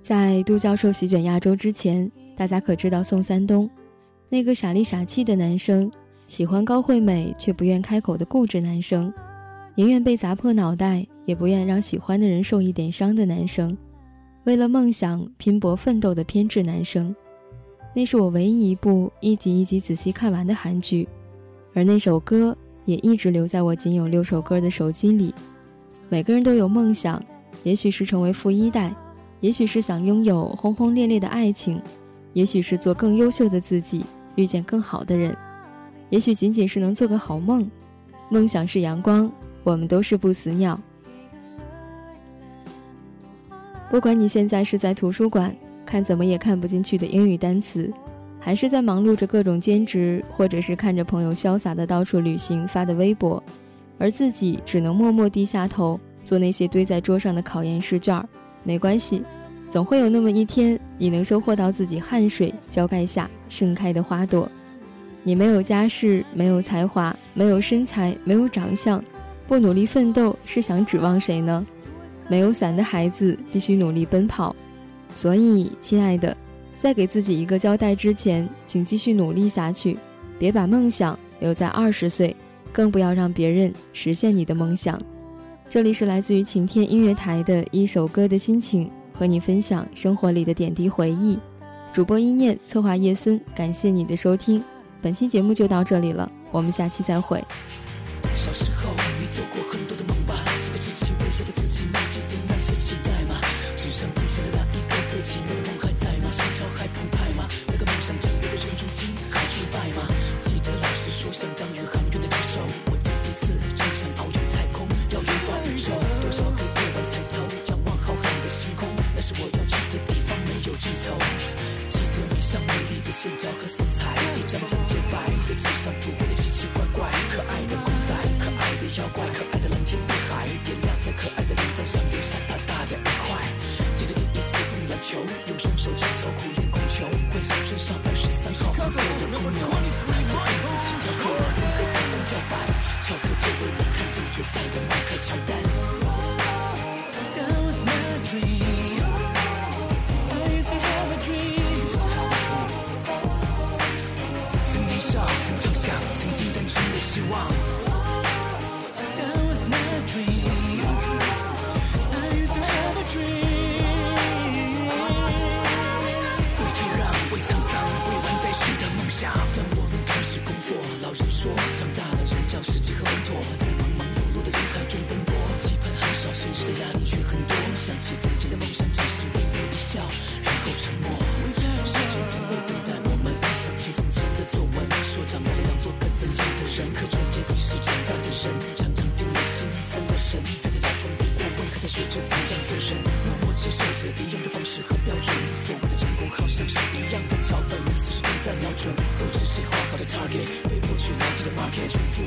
在杜教授席卷亚洲之前，大家可知道宋三东，那个傻里傻气的男生，喜欢高惠美却不愿开口的固执男生，宁愿被砸破脑袋也不愿让喜欢的人受一点伤的男生，为了梦想拼搏奋斗的偏执男生。那是我唯一一部一集一集仔细看完的韩剧，而那首歌也一直留在我仅有六首歌的手机里。每个人都有梦想，也许是成为富一代，也许是想拥有轰轰烈烈的爱情，也许是做更优秀的自己，遇见更好的人，也许仅仅是能做个好梦。梦想是阳光，我们都是不死鸟。不管你现在是在图书馆。看怎么也看不进去的英语单词，还是在忙碌着各种兼职，或者是看着朋友潇洒的到处旅行发的微博，而自己只能默默低下头做那些堆在桌上的考研试卷儿。没关系，总会有那么一天，你能收获到自己汗水浇盖下盛开的花朵。你没有家世，没有才华，没有身材，没有长相，不努力奋斗是想指望谁呢？没有伞的孩子必须努力奔跑。所以，亲爱的，在给自己一个交代之前，请继续努力下去，别把梦想留在二十岁，更不要让别人实现你的梦想。这里是来自于晴天音乐台的一首歌的心情，和你分享生活里的点滴回忆。主播一念，策划叶森，感谢你的收听，本期节目就到这里了，我们下期再会。小时候，你走过线条和色彩，一张张洁白的纸上涂画的奇奇怪怪，可爱的公仔，可爱的妖怪，可爱的蓝天碧海，也亮在可爱的脸蛋上，留下大大的一块。记得第一次碰篮球，用双手去投苦练控球，幻想穿上二十三号红色的公牛，踩着影子心跳扣篮，跟个运动叫板，翘课就为了看总决赛的迈克乔丹。That was my dream. 现实的压力却很多。想起曾经的梦想，只是微微一笑，然后沉默。时间从未等待我们，想起从前的作文，说长大了要做个怎样的人，可转眼已是长大的人，常常丢了心，分了神，还在假装不过问，还在学着怎样做人，默默接受着一样的方式和标准。所谓的成功，好像是一样的脚本，随时都在瞄准，不知谁画好的 target，被迫去了解的 market，重复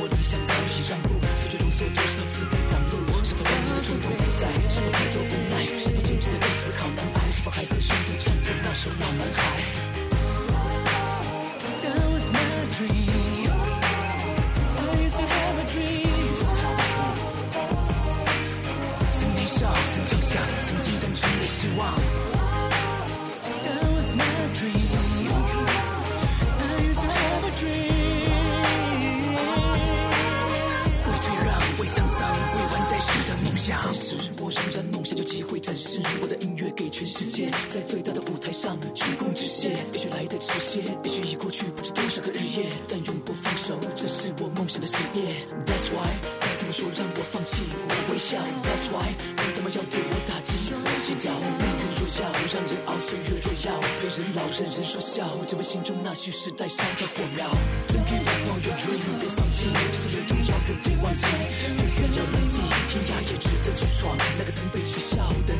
活理想早已让步，岁月如梭，多少次被挡路，是否让你的冲动不再？是否太多无奈？是否坚持的日子好难挨？是否还和兄弟唱着那首老男孩曾年少，曾畅想，曾经单纯的希望。乐给全世界，在最大的舞台上鞠躬致谢。也许来得迟些，也许已过去不知多少个日夜，但永不放手，这是我梦想的事业。That's why，当他们说让我放弃，我微笑。That's why，当他们要对我打击，我祈祷。命运若要让人熬，岁月若要被人老，人人说笑，只为心中那蓄势待烧的火苗。Don't give up on your dream，别放弃，就算路途遥远别忘记，就算要浪迹天涯也值得去闯。那个曾被取笑的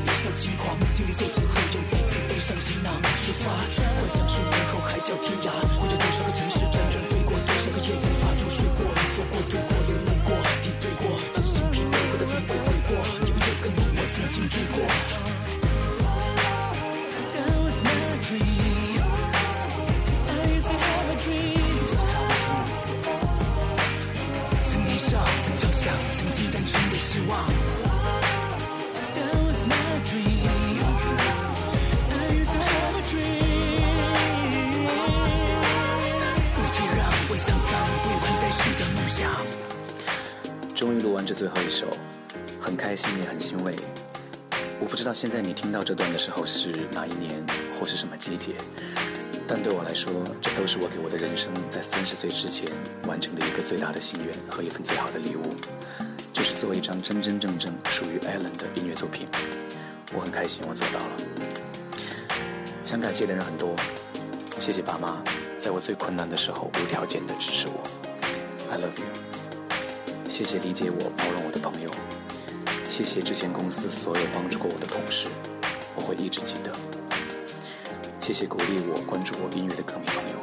想，曾经单纯的希望。That was my dream. I used to have a dream. 不退让，为沧桑，未完待续的梦想。终于录完这最后一首，很开心也很欣慰。我不知道现在你听到这段的时候是哪一年或是什么季节，但对我来说，这都是我给我的人生在三十岁之前完成的一个最大的心愿和一份最好的礼物，就是做一张真真正正属于 Allen 的音乐作品。我很开心我做到了。想感谢的人很多，谢谢爸妈，在我最困难的时候无条件的支持我，I love you。谢谢理解我、包容我的朋友。谢谢之前公司所有帮助过我的同事，我会一直记得。谢谢鼓励我、关注我音乐的歌迷朋友。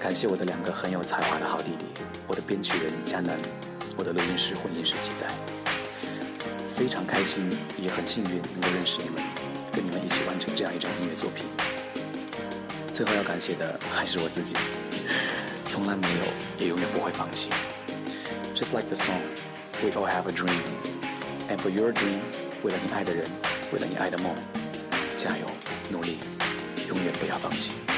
感谢我的两个很有才华的好弟弟，我的编曲人佳楠，我的录音师混音师鸡仔。非常开心，也很幸运能够认识你们，跟你们一起完成这样一张音乐作品。最后要感谢的还是我自己，从来没有，也永远不会放弃。Just like the song, we all have a dream. And for your dream，为了你爱的人，为了你爱的梦，加油，努力，永远不要放弃。